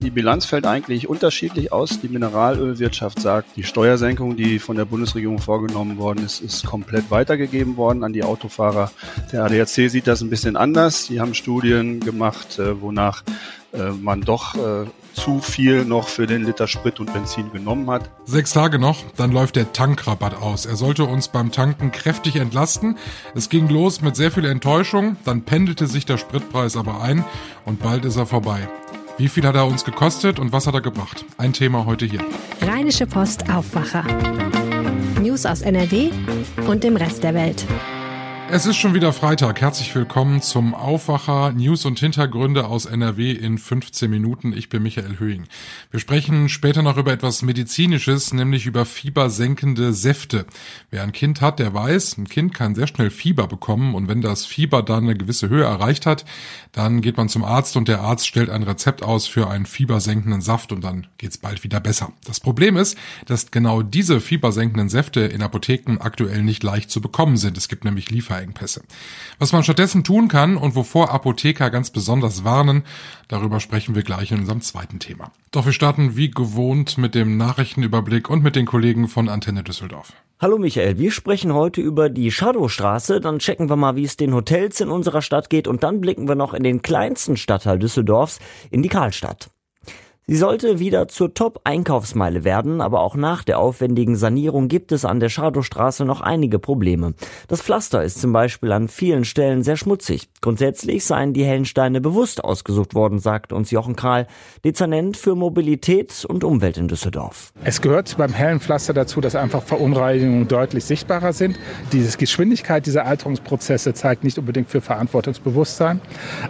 Die Bilanz fällt eigentlich unterschiedlich aus. Die Mineralölwirtschaft sagt, die Steuersenkung, die von der Bundesregierung vorgenommen worden ist, ist komplett weitergegeben worden an die Autofahrer. Der ADAC sieht das ein bisschen anders. Sie haben Studien gemacht, äh, wonach äh, man doch äh, zu viel noch für den Liter Sprit und Benzin genommen hat. Sechs Tage noch, dann läuft der Tankrabatt aus. Er sollte uns beim Tanken kräftig entlasten. Es ging los mit sehr viel Enttäuschung, dann pendelte sich der Spritpreis aber ein und bald ist er vorbei. Wie viel hat er uns gekostet und was hat er gebracht? Ein Thema heute hier. Rheinische Post Aufwacher. News aus NRW und dem Rest der Welt. Es ist schon wieder Freitag. Herzlich willkommen zum Aufwacher News und Hintergründe aus NRW in 15 Minuten. Ich bin Michael Höhing. Wir sprechen später noch über etwas Medizinisches, nämlich über fiebersenkende Säfte. Wer ein Kind hat, der weiß, ein Kind kann sehr schnell Fieber bekommen und wenn das Fieber dann eine gewisse Höhe erreicht hat, dann geht man zum Arzt und der Arzt stellt ein Rezept aus für einen fiebersenkenden Saft und dann geht's bald wieder besser. Das Problem ist, dass genau diese fiebersenkenden Säfte in Apotheken aktuell nicht leicht zu bekommen sind. Es gibt nämlich Liefer Lieferengpässe. Was man stattdessen tun kann und wovor Apotheker ganz besonders warnen, darüber sprechen wir gleich in unserem zweiten Thema. Doch wir starten wie gewohnt mit dem Nachrichtenüberblick und mit den Kollegen von Antenne Düsseldorf. Hallo Michael, wir sprechen heute über die Shadowstraße, dann checken wir mal, wie es den Hotels in unserer Stadt geht und dann blicken wir noch in den kleinsten Stadtteil Düsseldorfs, in die Karlstadt. Sie sollte wieder zur Top-Einkaufsmeile werden, aber auch nach der aufwendigen Sanierung gibt es an der Schadowstraße noch einige Probleme. Das Pflaster ist zum Beispiel an vielen Stellen sehr schmutzig. Grundsätzlich seien die hellen Steine bewusst ausgesucht worden, sagt uns Jochen Kral, Dezernent für Mobilität und Umwelt in Düsseldorf. Es gehört beim hellen Pflaster dazu, dass einfach Verunreinigungen deutlich sichtbarer sind. Diese Geschwindigkeit dieser Alterungsprozesse zeigt nicht unbedingt für Verantwortungsbewusstsein.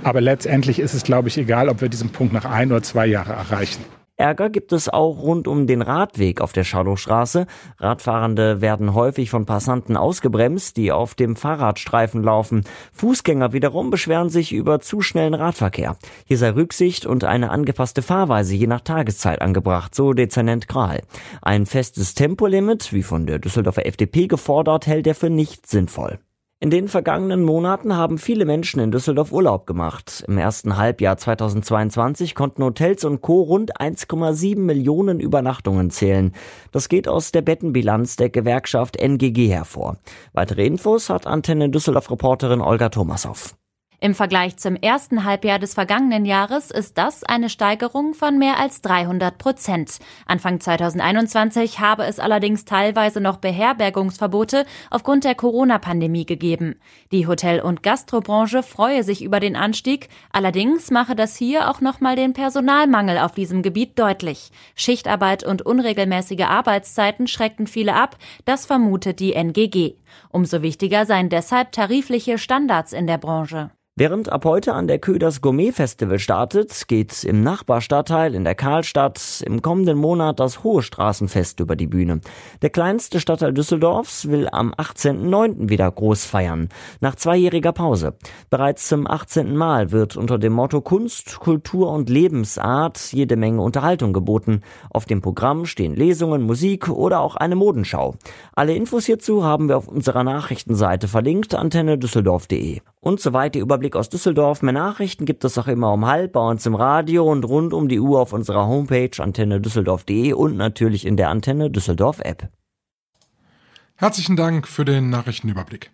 Aber letztendlich ist es, glaube ich, egal, ob wir diesen Punkt nach ein oder zwei Jahren erreichen erreichen. Ärger gibt es auch rund um den Radweg auf der Schadowstraße. Radfahrende werden häufig von Passanten ausgebremst, die auf dem Fahrradstreifen laufen. Fußgänger wiederum beschweren sich über zu schnellen Radverkehr. Hier sei Rücksicht und eine angepasste Fahrweise je nach Tageszeit angebracht, so Dezernent Kral. Ein festes Tempolimit, wie von der Düsseldorfer FDP gefordert, hält er für nicht sinnvoll. In den vergangenen Monaten haben viele Menschen in Düsseldorf Urlaub gemacht. Im ersten Halbjahr 2022 konnten Hotels und Co. rund 1,7 Millionen Übernachtungen zählen. Das geht aus der Bettenbilanz der Gewerkschaft NGG hervor. Weitere Infos hat Antenne Düsseldorf Reporterin Olga Thomasov. Im Vergleich zum ersten Halbjahr des vergangenen Jahres ist das eine Steigerung von mehr als 300 Prozent. Anfang 2021 habe es allerdings teilweise noch Beherbergungsverbote aufgrund der Corona-Pandemie gegeben. Die Hotel- und Gastrobranche freue sich über den Anstieg, allerdings mache das hier auch nochmal den Personalmangel auf diesem Gebiet deutlich. Schichtarbeit und unregelmäßige Arbeitszeiten schreckten viele ab, das vermutet die NGG. Umso wichtiger seien deshalb tarifliche Standards in der Branche. Während ab heute an der Kö das Gourmet Festival startet, geht im Nachbarstadtteil in der Karlstadt im kommenden Monat das Hohe Straßenfest über die Bühne. Der kleinste Stadtteil Düsseldorfs will am 18.09. wieder groß feiern, nach zweijähriger Pause. Bereits zum 18. Mal wird unter dem Motto Kunst, Kultur und Lebensart jede Menge Unterhaltung geboten. Auf dem Programm stehen Lesungen, Musik oder auch eine Modenschau. Alle Infos hierzu haben wir auf unserer Nachrichtenseite verlinkt, antennedüsseldorf.de. Und soweit der Überblick aus Düsseldorf. Mehr Nachrichten gibt es auch immer um halb bei uns im Radio und rund um die Uhr auf unserer Homepage antennedüsseldorf.de und natürlich in der Antenne Düsseldorf App. Herzlichen Dank für den Nachrichtenüberblick.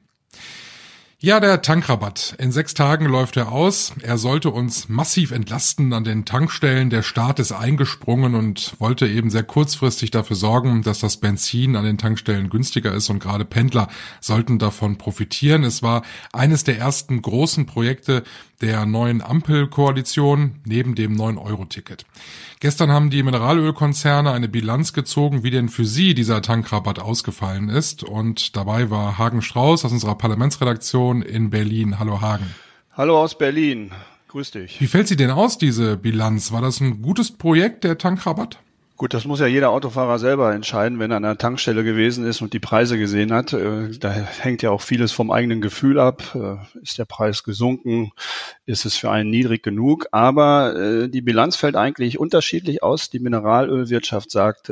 Ja, der Tankrabatt. In sechs Tagen läuft er aus. Er sollte uns massiv entlasten an den Tankstellen. Der Staat ist eingesprungen und wollte eben sehr kurzfristig dafür sorgen, dass das Benzin an den Tankstellen günstiger ist und gerade Pendler sollten davon profitieren. Es war eines der ersten großen Projekte der neuen Ampelkoalition neben dem 9-Euro-Ticket. Gestern haben die Mineralölkonzerne eine Bilanz gezogen, wie denn für sie dieser Tankrabatt ausgefallen ist. Und dabei war Hagen Strauß aus unserer Parlamentsredaktion in Berlin. Hallo Hagen. Hallo aus Berlin. Grüß dich. Wie fällt sie denn aus, diese Bilanz? War das ein gutes Projekt, der Tankrabatt? Gut, das muss ja jeder Autofahrer selber entscheiden, wenn er an einer Tankstelle gewesen ist und die Preise gesehen hat. Äh, da hängt ja auch vieles vom eigenen Gefühl ab. Äh, ist der Preis gesunken? Ist es für einen niedrig genug? Aber äh, die Bilanz fällt eigentlich unterschiedlich aus. Die Mineralölwirtschaft sagt,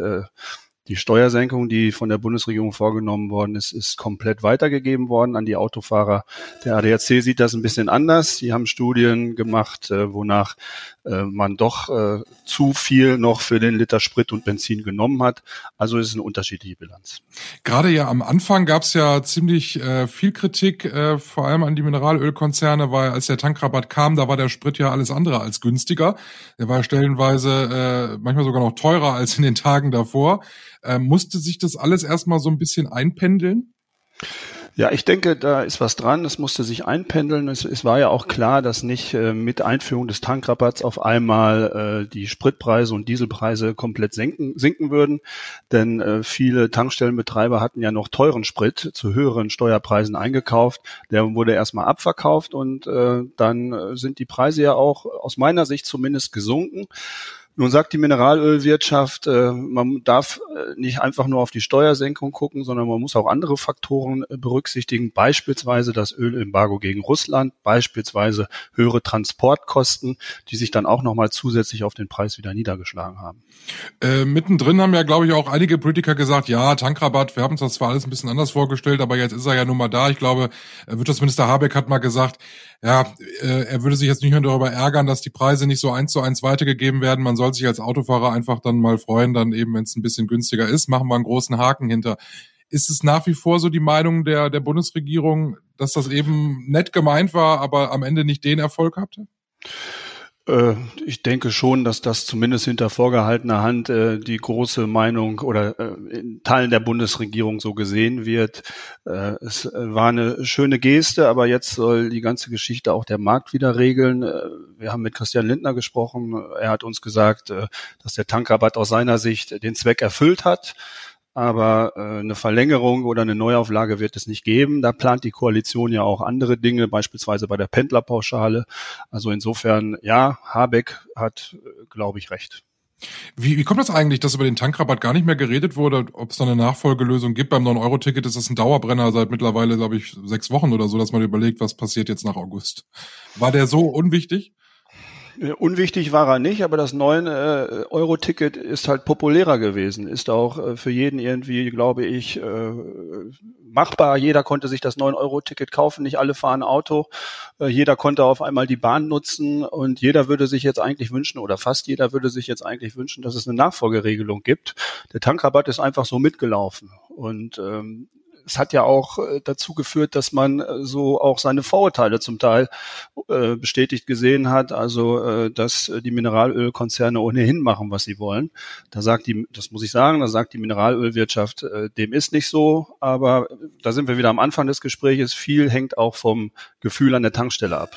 Die Steuersenkung, die von der Bundesregierung vorgenommen worden ist, ist komplett weitergegeben worden an die Autofahrer. Der ADAC sieht das ein bisschen anders. Sie haben Studien gemacht, äh, wonach äh, man doch äh, zu viel noch für den Liter Sprit und Benzin genommen hat. Also ist es eine unterschiedliche Bilanz. Gerade ja am Anfang gab es ja ziemlich äh, viel Kritik, äh, vor allem an die Mineralölkonzerne, weil als der Tankrabatt kam, da war der Sprit ja alles andere als günstiger. Der war stellenweise äh, manchmal sogar noch teurer als in den Tagen davor. Äh, musste sich das alles erstmal so ein bisschen einpendeln? Ja, ich denke, da ist was dran. Es musste sich einpendeln. Es, es war ja auch klar, dass nicht äh, mit Einführung des Tankrabatts auf einmal äh, die Spritpreise und Dieselpreise komplett senken, sinken würden. Denn äh, viele Tankstellenbetreiber hatten ja noch teuren Sprit zu höheren Steuerpreisen eingekauft. Der wurde erstmal abverkauft und äh, dann äh, sind die Preise ja auch aus meiner Sicht zumindest gesunken. Nun sagt die Mineralölwirtschaft, äh, man darf äh, nicht einfach nur auf die Steuersenkung gucken, sondern man muss auch andere Faktoren äh, berücksichtigen, beispielsweise das Ölembargo gegen Russland, beispielsweise höhere Transportkosten, die sich dann auch nochmal zusätzlich auf den Preis wieder niedergeschlagen haben. Äh, mittendrin haben ja, glaube ich, auch einige Politiker gesagt, ja, Tankrabatt, wir haben uns das zwar alles ein bisschen anders vorgestellt, aber jetzt ist er ja nun mal da. Ich glaube, Wirtschaftsminister Habeck hat mal gesagt, ja, äh, er würde sich jetzt nicht mehr darüber ärgern, dass die Preise nicht so eins zu eins weitergegeben werden. Man soll sich als Autofahrer einfach dann mal freuen, dann eben, wenn es ein bisschen günstiger ist, machen wir einen großen Haken hinter. Ist es nach wie vor so die Meinung der, der Bundesregierung, dass das eben nett gemeint war, aber am Ende nicht den Erfolg hatte? Äh, ich denke schon, dass das zumindest hinter vorgehaltener Hand äh, die große Meinung oder äh, in Teilen der Bundesregierung so gesehen wird. Es war eine schöne Geste, aber jetzt soll die ganze Geschichte auch der Markt wieder regeln. Wir haben mit Christian Lindner gesprochen. Er hat uns gesagt, dass der Tankrabatt aus seiner Sicht den Zweck erfüllt hat aber äh, eine Verlängerung oder eine Neuauflage wird es nicht geben. Da plant die Koalition ja auch andere Dinge, beispielsweise bei der Pendlerpauschale. Also insofern, ja, Habeck hat, äh, glaube ich, recht. Wie, wie kommt das eigentlich, dass über den Tankrabatt gar nicht mehr geredet wurde, ob es da eine Nachfolgelösung gibt? Beim 9-Euro-Ticket ist das ein Dauerbrenner seit mittlerweile, glaube ich, sechs Wochen oder so, dass man überlegt, was passiert jetzt nach August. War der so unwichtig? Äh, unwichtig war er nicht, aber das 9-Euro-Ticket äh, ist halt populärer gewesen, ist auch äh, für jeden irgendwie, glaube ich, machbar. Jeder konnte sich das 9-Euro-Ticket kaufen, nicht alle fahren Auto. Jeder konnte auf einmal die Bahn nutzen und jeder würde sich jetzt eigentlich wünschen, oder fast jeder würde sich jetzt eigentlich wünschen, dass es eine Nachfolgeregelung gibt. Der Tankrabatt ist einfach so mitgelaufen. Und ähm, es hat ja auch äh, dazu geführt, dass man äh, so auch seine Vorurteile zum Teil äh, bestätigt gesehen hat, also dass die Mineralölkonzerne ohnehin machen, was sie wollen. Da sagt die, das muss ich sagen, da sagt die Mineralölwirtschaft, dem ist nicht so, aber da sind wir wieder am Anfang des Gespräches. Viel hängt auch vom Gefühl an der Tankstelle ab.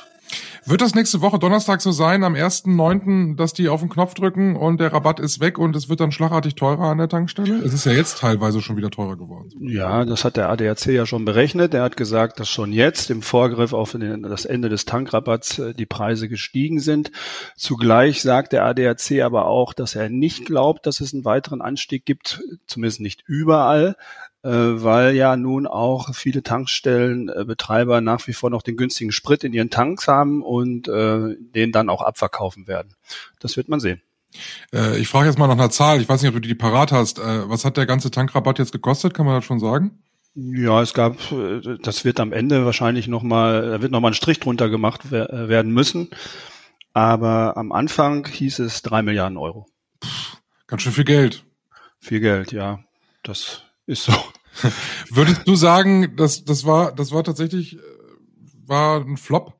Wird das nächste Woche Donnerstag so sein, am 1.9., dass die auf den Knopf drücken und der Rabatt ist weg und es wird dann schlagartig teurer an der Tankstelle? Es ist ja jetzt teilweise schon wieder teurer geworden. Ja, das hat der ADAC ja schon berechnet. Er hat gesagt, dass schon jetzt im Vorgriff auf das Ende des Tankrabatts äh, die Preise gestiegen sind. Zugleich sagt der ADAC aber auch, dass er nicht glaubt, dass es einen weiteren Anstieg gibt, zumindest nicht überall. Äh, weil ja nun auch viele Tankstellenbetreiber nach wie vor noch den günstigen Sprit in ihren Tanks haben und äh, den dann auch abverkaufen werden. Das wird man sehen. Äh, ich frage jetzt mal nach einer Zahl. Ich weiß nicht, ob du die parat hast. Äh, was hat der ganze Tankrabatt jetzt gekostet? Kann man das schon sagen? Ja, es gab, äh, das wird am Ende wahrscheinlich nochmal, da wird nochmal ein Strich drunter gemacht werden müssen. Aber am Anfang hieß es drei Milliarden Euro. Puh, ganz schön viel Geld. Viel Geld, ja. Das ist so. Würdest du sagen, dass das war, das war tatsächlich, äh, war ein Flop?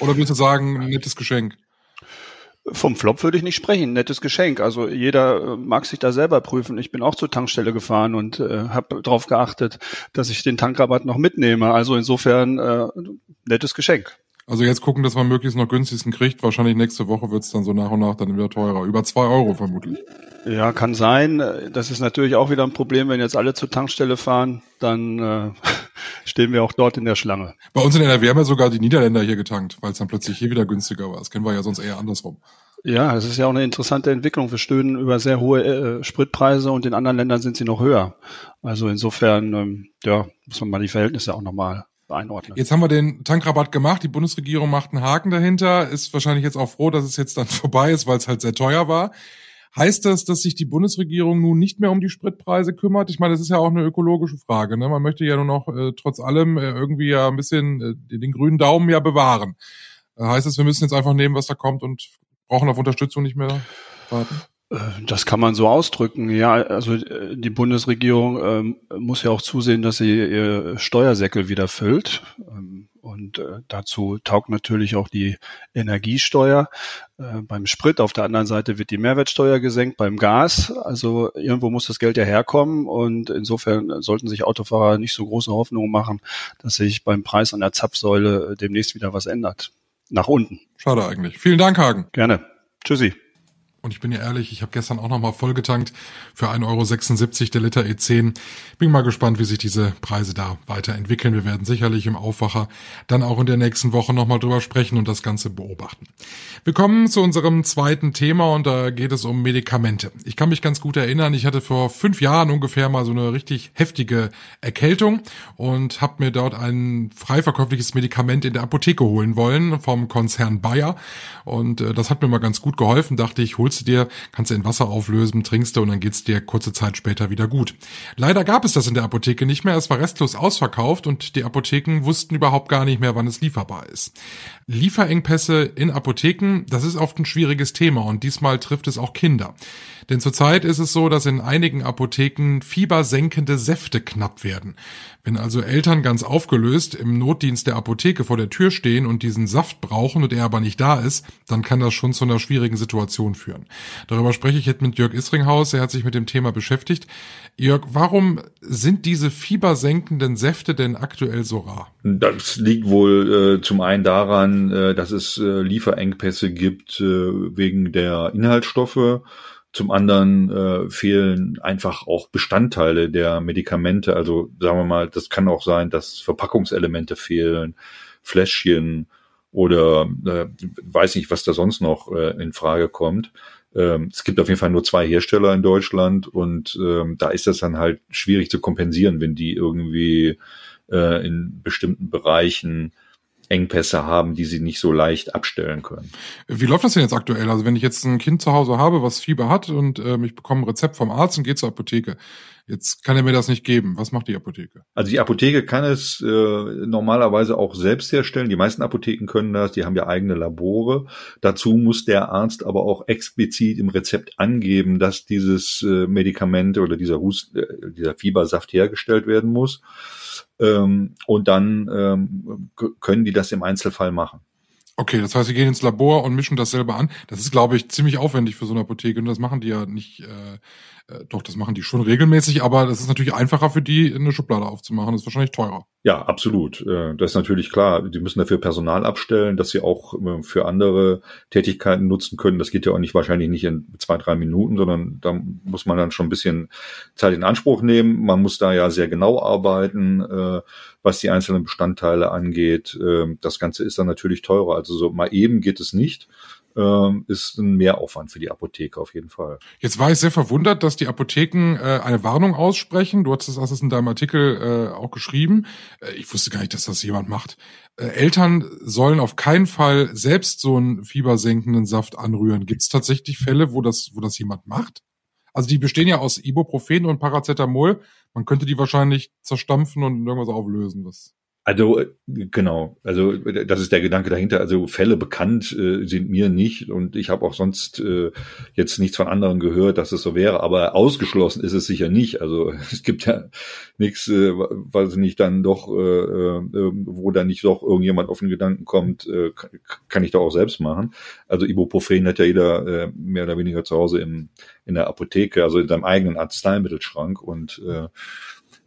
Oder würdest du sagen, ein nettes Geschenk? Vom Flop würde ich nicht sprechen, nettes Geschenk. Also jeder äh, mag sich da selber prüfen. Ich bin auch zur Tankstelle gefahren und äh, habe darauf geachtet, dass ich den Tankrabatt noch mitnehme. Also insofern äh, nettes Geschenk. Also jetzt gucken, dass man möglichst noch günstigsten kriegt. Wahrscheinlich nächste Woche wird's dann so nach und nach dann wieder teurer. Über zwei Euro vermutlich. Ja, kann sein. Das ist natürlich auch wieder ein Problem, wenn jetzt alle zur Tankstelle fahren, dann äh, stehen wir auch dort in der Schlange. Bei uns in NRW haben ja sogar die Niederländer hier getankt, weil es dann plötzlich hier wieder günstiger war. Das kennen wir ja sonst eher andersrum. Ja, das ist ja auch eine interessante Entwicklung. Wir stöhnen über sehr hohe äh, Spritpreise und in anderen Ländern sind sie noch höher. Also insofern, ähm, ja, muss man mal die Verhältnisse auch nochmal einordnen. Jetzt haben wir den Tankrabatt gemacht, die Bundesregierung macht einen Haken dahinter, ist wahrscheinlich jetzt auch froh, dass es jetzt dann vorbei ist, weil es halt sehr teuer war. Heißt das, dass sich die Bundesregierung nun nicht mehr um die Spritpreise kümmert? Ich meine, das ist ja auch eine ökologische Frage. Ne? Man möchte ja nur noch äh, trotz allem äh, irgendwie ja ein bisschen äh, den grünen Daumen ja bewahren. Äh, heißt das, wir müssen jetzt einfach nehmen, was da kommt und brauchen auf Unterstützung nicht mehr warten? Äh, das kann man so ausdrücken. Ja, also äh, die Bundesregierung ähm, muss ja auch zusehen, dass sie ihr Steuersäckel wieder füllt. Ähm, und äh, dazu taugt natürlich auch die Energiesteuer. Äh, beim Sprit auf der anderen Seite wird die Mehrwertsteuer gesenkt, beim Gas. Also irgendwo muss das Geld ja herkommen. Und insofern sollten sich Autofahrer nicht so große Hoffnungen machen, dass sich beim Preis an der Zapfsäule demnächst wieder was ändert. Nach unten. Schade eigentlich. Vielen Dank, Hagen. Gerne. Tschüssi. Und ich bin ja ehrlich, ich habe gestern auch nochmal vollgetankt für 1,76 Euro der Liter E10. Bin mal gespannt, wie sich diese Preise da weiterentwickeln. Wir werden sicherlich im Aufwacher dann auch in der nächsten Woche nochmal drüber sprechen und das Ganze beobachten. Wir kommen zu unserem zweiten Thema und da geht es um Medikamente. Ich kann mich ganz gut erinnern, ich hatte vor fünf Jahren ungefähr mal so eine richtig heftige Erkältung und habe mir dort ein frei verkäufliches Medikament in der Apotheke holen wollen vom Konzern Bayer. Und äh, das hat mir mal ganz gut geholfen, dachte ich, hol's holst du dir, kannst du in Wasser auflösen, trinkst du und dann geht's dir kurze Zeit später wieder gut. Leider gab es das in der Apotheke nicht mehr, es war restlos ausverkauft und die Apotheken wussten überhaupt gar nicht mehr, wann es lieferbar ist. Lieferengpässe in Apotheken, das ist oft ein schwieriges Thema und diesmal trifft es auch Kinder. Denn zurzeit ist es so, dass in einigen Apotheken fiebersenkende Säfte knapp werden. Wenn also Eltern ganz aufgelöst im Notdienst der Apotheke vor der Tür stehen und diesen Saft brauchen und er aber nicht da ist, dann kann das schon zu einer schwierigen Situation führen. Darüber spreche ich jetzt mit Jörg Isringhaus, er hat sich mit dem Thema beschäftigt. Jörg, warum sind diese fiebersenkenden Säfte denn aktuell so rar? Das liegt wohl äh, zum einen daran, äh, dass es äh, Lieferengpässe gibt äh, wegen der Inhaltsstoffe zum anderen äh, fehlen einfach auch Bestandteile der Medikamente. Also sagen wir mal, das kann auch sein, dass Verpackungselemente fehlen, Fläschchen oder äh, weiß nicht, was da sonst noch äh, in Frage kommt. Ähm, es gibt auf jeden Fall nur zwei Hersteller in Deutschland und ähm, da ist das dann halt schwierig zu kompensieren, wenn die irgendwie äh, in bestimmten Bereichen Engpässe haben, die sie nicht so leicht abstellen können. Wie läuft das denn jetzt aktuell? Also wenn ich jetzt ein Kind zu Hause habe, was Fieber hat und ähm, ich bekomme ein Rezept vom Arzt und gehe zur Apotheke, Jetzt kann er mir das nicht geben. Was macht die Apotheke? Also die Apotheke kann es äh, normalerweise auch selbst herstellen. Die meisten Apotheken können das. Die haben ja eigene Labore. Dazu muss der Arzt aber auch explizit im Rezept angeben, dass dieses äh, Medikament oder dieser, Hust, äh, dieser Fiebersaft hergestellt werden muss. Ähm, und dann ähm, können die das im Einzelfall machen. Okay, das heißt, sie gehen ins Labor und mischen das selber an. Das ist, glaube ich, ziemlich aufwendig für so eine Apotheke und das machen die ja nicht, äh, äh, doch, das machen die schon regelmäßig, aber das ist natürlich einfacher für die, eine Schublade aufzumachen. Das ist wahrscheinlich teurer. Ja, absolut. Äh, das ist natürlich klar. Die müssen dafür Personal abstellen, dass sie auch äh, für andere Tätigkeiten nutzen können. Das geht ja auch nicht wahrscheinlich nicht in zwei, drei Minuten, sondern da muss man dann schon ein bisschen Zeit in Anspruch nehmen. Man muss da ja sehr genau arbeiten was die einzelnen Bestandteile angeht. Ähm, das Ganze ist dann natürlich teurer. Also so mal eben geht es nicht ähm, ist ein Mehraufwand für die Apotheke auf jeden Fall. Jetzt war ich sehr verwundert, dass die Apotheken äh, eine Warnung aussprechen. Du hast es in deinem Artikel äh, auch geschrieben. Äh, ich wusste gar nicht, dass das jemand macht. Eltern sollen auf keinen Fall selbst so einen fiebersenkenden Saft anrühren. Gibt es tatsächlich Fälle, wo das, wo das jemand macht? Also die bestehen ja aus Ibuprofen und Paracetamol. Man könnte die wahrscheinlich zerstampfen und irgendwas auflösen. Was also äh, genau, also das ist der Gedanke dahinter. Also Fälle bekannt äh, sind mir nicht und ich habe auch sonst äh, jetzt nichts von anderen gehört, dass es so wäre. Aber ausgeschlossen ist es sicher nicht. Also es gibt ja nichts, äh, was nicht dann doch, äh, äh, wo dann nicht doch irgendjemand auf den Gedanken kommt, äh, kann ich doch auch selbst machen. Also Ibuprofen hat ja jeder äh, mehr oder weniger zu Hause im, in der Apotheke, also in seinem eigenen Arzneimittelschrank und äh,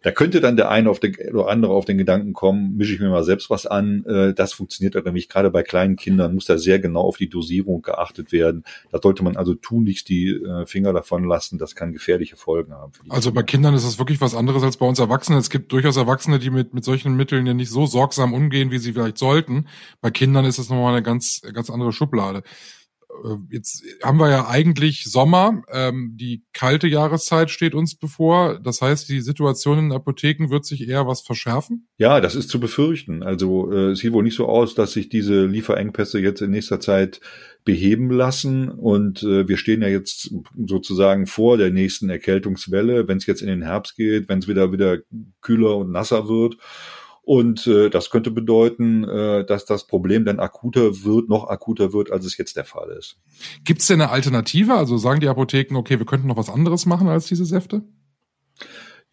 da könnte dann der eine auf den, oder andere auf den Gedanken kommen, mische ich mir mal selbst was an. Äh, das funktioniert dann nämlich gerade bei kleinen Kindern, muss da sehr genau auf die Dosierung geachtet werden. Da sollte man also tunlichst die äh, Finger davon lassen. Das kann gefährliche Folgen haben. also bei Kindern ist das wirklich was anderes als bei uns Erwachsenen. Es gibt durchaus Erwachsene, die mit, mit solchen Mitteln ja nicht so sorgsam umgehen, wie sie vielleicht sollten. Bei Kindern ist das nochmal eine ganz, ganz andere Schublade. Äh, jetzt haben wir ja eigentlich Sommer, ähm, die kalte Jahreszeit steht uns bevor. Das heißt, die Situation in Apotheken wird sich eher was verschärfen? Ja, das ist zu befürchten. Also äh, sieht wohl nicht so aus, dass sich diese Lieferengpässe jetzt in nächster Zeit beheben lassen. Und äh, wir stehen ja jetzt sozusagen vor der nächsten Erkältungswelle, wenn es jetzt in den Herbst geht, wenn es wieder wieder kühler und nasser wird. Und äh, das könnte bedeuten, äh, dass das Problem dann akuter wird, noch akuter wird, als es jetzt der Fall ist. Gibt es denn eine Alternative? Also sagen die Apotheken, okay, wir könnten noch was anderes machen als diese Säfte?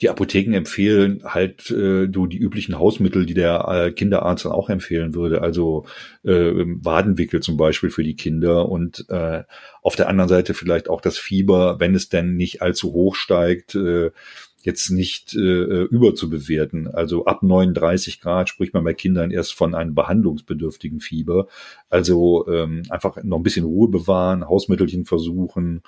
Die Apotheken empfehlen halt äh, du die üblichen Hausmittel, die der äh, Kinderarzt dann auch empfehlen würde. Also äh, Wadenwickel zum Beispiel für die Kinder und äh, auf der anderen Seite vielleicht auch das Fieber, wenn es denn nicht allzu hoch steigt. Äh, jetzt nicht äh, überzubewerten. Also ab 39 Grad spricht man bei Kindern erst von einem behandlungsbedürftigen Fieber. Also ähm, einfach noch ein bisschen Ruhe bewahren, Hausmittelchen versuchen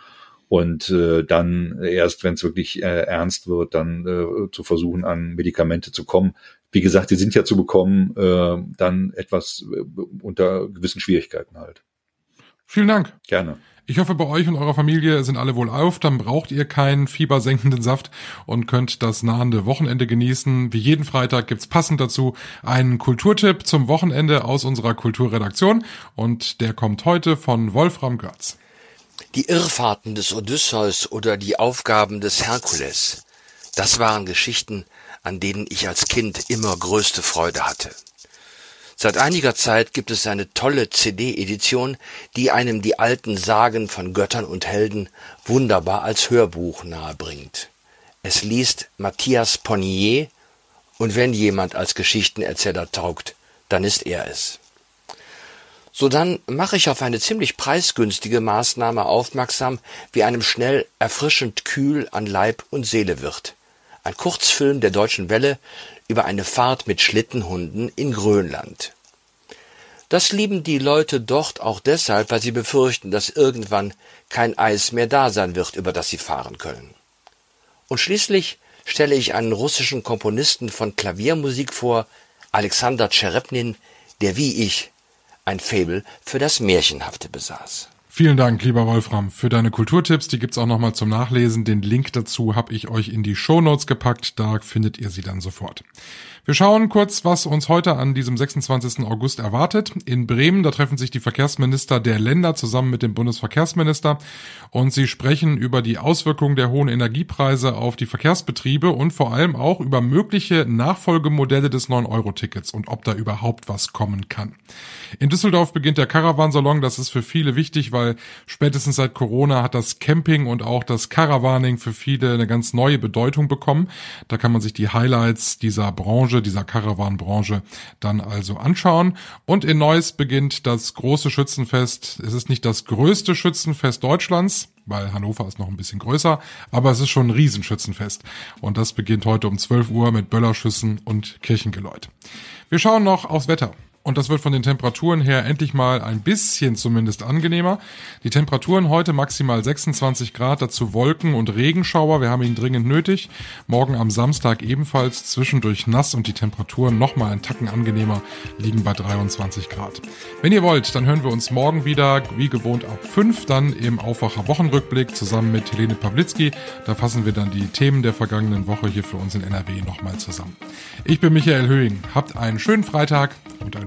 und äh, dann erst, wenn es wirklich äh, ernst wird, dann äh, zu versuchen, an Medikamente zu kommen. Wie gesagt, die sind ja zu bekommen, äh, dann etwas äh, unter gewissen Schwierigkeiten halt. Vielen Dank. Gerne. Ich hoffe, bei euch und eurer Familie sind alle wohl auf, dann braucht ihr keinen fiebersenkenden Saft und könnt das nahende Wochenende genießen. Wie jeden Freitag gibt's passend dazu einen Kulturtipp zum Wochenende aus unserer Kulturredaktion und der kommt heute von Wolfram Götz. Die Irrfahrten des Odysseus oder die Aufgaben des Herkules, das waren Geschichten, an denen ich als Kind immer größte Freude hatte. Seit einiger Zeit gibt es eine tolle CD-Edition, die einem die alten Sagen von Göttern und Helden wunderbar als Hörbuch nahebringt. Es liest Matthias Ponnier und wenn jemand als Geschichtenerzähler taugt, dann ist er es. So dann mache ich auf eine ziemlich preisgünstige Maßnahme aufmerksam, wie einem schnell erfrischend kühl an Leib und Seele wird. Ein Kurzfilm der Deutschen Welle über eine Fahrt mit Schlittenhunden in Grönland. Das lieben die Leute dort auch deshalb, weil sie befürchten, dass irgendwann kein Eis mehr da sein wird, über das sie fahren können. Und schließlich stelle ich einen russischen Komponisten von Klaviermusik vor, Alexander Tscherebnin, der wie ich ein Faible für das Märchenhafte besaß. Vielen Dank, lieber Wolfram, für deine Kulturtipps. Die gibt's auch nochmal zum Nachlesen. Den Link dazu habe ich euch in die Show Notes gepackt. Da findet ihr sie dann sofort. Wir schauen kurz, was uns heute an diesem 26. August erwartet. In Bremen, da treffen sich die Verkehrsminister der Länder zusammen mit dem Bundesverkehrsminister und sie sprechen über die Auswirkungen der hohen Energiepreise auf die Verkehrsbetriebe und vor allem auch über mögliche Nachfolgemodelle des 9-Euro-Tickets und ob da überhaupt was kommen kann. In Düsseldorf beginnt der Caravansalon. Das ist für viele wichtig, weil spätestens seit Corona hat das Camping und auch das Caravaning für viele eine ganz neue Bedeutung bekommen. Da kann man sich die Highlights dieser Branche Branche, dieser Caravan-Branche dann also anschauen. Und in Neuss beginnt das große Schützenfest. Es ist nicht das größte Schützenfest Deutschlands, weil Hannover ist noch ein bisschen größer, aber es ist schon ein Riesenschützenfest. Und das beginnt heute um 12 Uhr mit Böllerschüssen und Kirchengeläut. Wir schauen noch aufs Wetter. Und das wird von den Temperaturen her endlich mal ein bisschen zumindest angenehmer. Die Temperaturen heute maximal 26 Grad, dazu Wolken und Regenschauer. Wir haben ihn dringend nötig. Morgen am Samstag ebenfalls zwischendurch nass und die Temperaturen nochmal einen Tacken angenehmer liegen bei 23 Grad. Wenn ihr wollt, dann hören wir uns morgen wieder, wie gewohnt ab 5, dann im Aufwacher Wochenrückblick zusammen mit Helene Pawlitzki. Da fassen wir dann die Themen der vergangenen Woche hier für uns in NRW nochmal zusammen. Ich bin Michael Höhing. Habt einen schönen Freitag und